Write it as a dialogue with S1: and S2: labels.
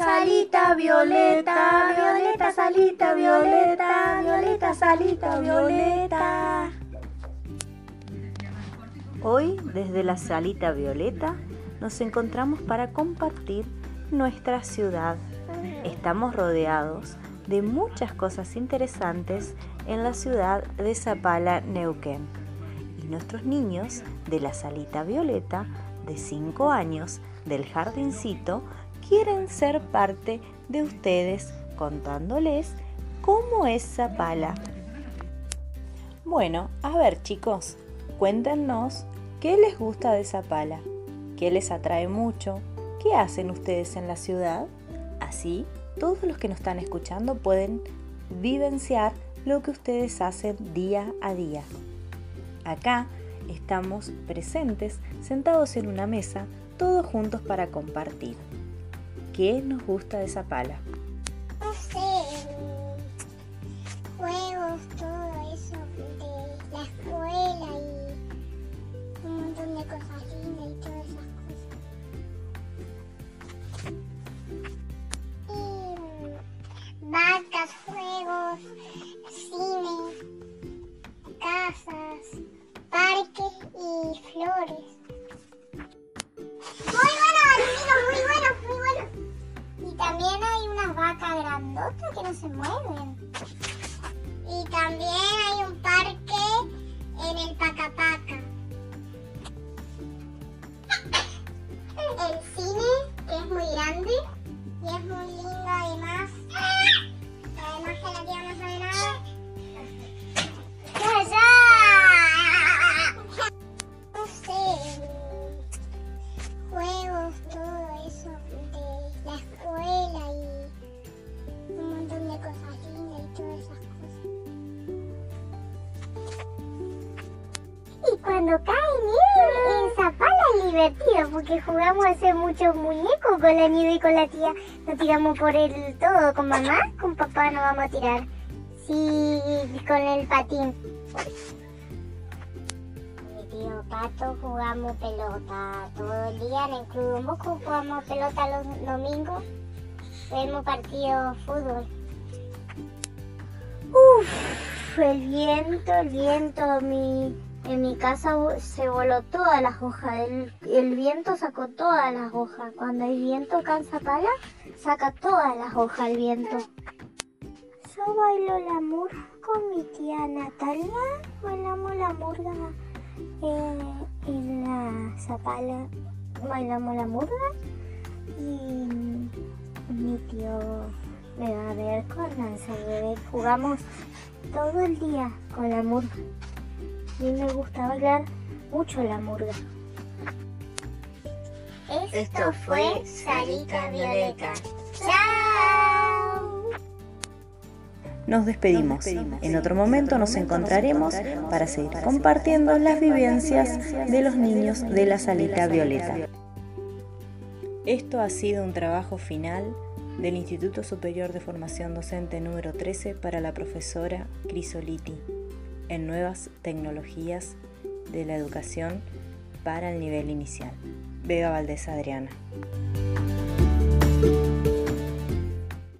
S1: Salita violeta, violeta, salita violeta, violeta, salita violeta.
S2: Hoy, desde la salita violeta, nos encontramos para compartir nuestra ciudad. Estamos rodeados de muchas cosas interesantes en la ciudad de Zapala, Neuquén. Y nuestros niños de la salita violeta, de 5 años, del jardincito, quieren ser parte de ustedes contándoles cómo es Zapala. Bueno, a ver chicos, cuéntenos qué les gusta de Zapala, qué les atrae mucho, qué hacen ustedes en la ciudad. Así, todos los que nos están escuchando pueden vivenciar lo que ustedes hacen día a día. Acá estamos presentes, sentados en una mesa, todos juntos para compartir. ¿Qué nos gusta de esa pala?
S3: No sé, juegos, todo eso de la escuela y un montón de cosas lindas y todas esas cosas. Y vacas, juegos, cine, casas, parques se mueven. Y también hay un parque en el Pacapaca. El cine, que es muy grande y es muy lindo además. Además que la tía no. Cuando cae nieve en Zapala es divertido porque jugamos a hacer muchos muñecos con la nieve y con la tía. Nos tiramos por el todo, con mamá, con papá nos vamos a tirar. Sí, con el patín. Mi tío Pato jugamos pelota todo el día en el Club Don Bosco jugamos pelota los domingos. Vemos partidos de fútbol. Uf, el viento, el viento, mi, en mi casa se voló todas las hojas. El, el viento sacó todas las hojas. Cuando hay viento acá en Zapala, saca todas las hojas el viento. Yo bailo la murga con mi tía Natalia. Bailamos la murga eh, en la Zapala. Bailamos la murga. Y mi tío me va a ver con Bebé. Jugamos todo el día con la murga. A mí me gusta bailar mucho la murga.
S1: Esto fue Salita Violeta.
S3: ¡Chao!
S2: Nos despedimos. En otro momento nos encontraremos para seguir compartiendo las vivencias de los niños de la salita violeta. Esto ha sido un trabajo final del Instituto Superior de Formación Docente número 13 para la profesora Crisoliti en nuevas tecnologías de la educación para el nivel inicial. Vega Valdés Adriana.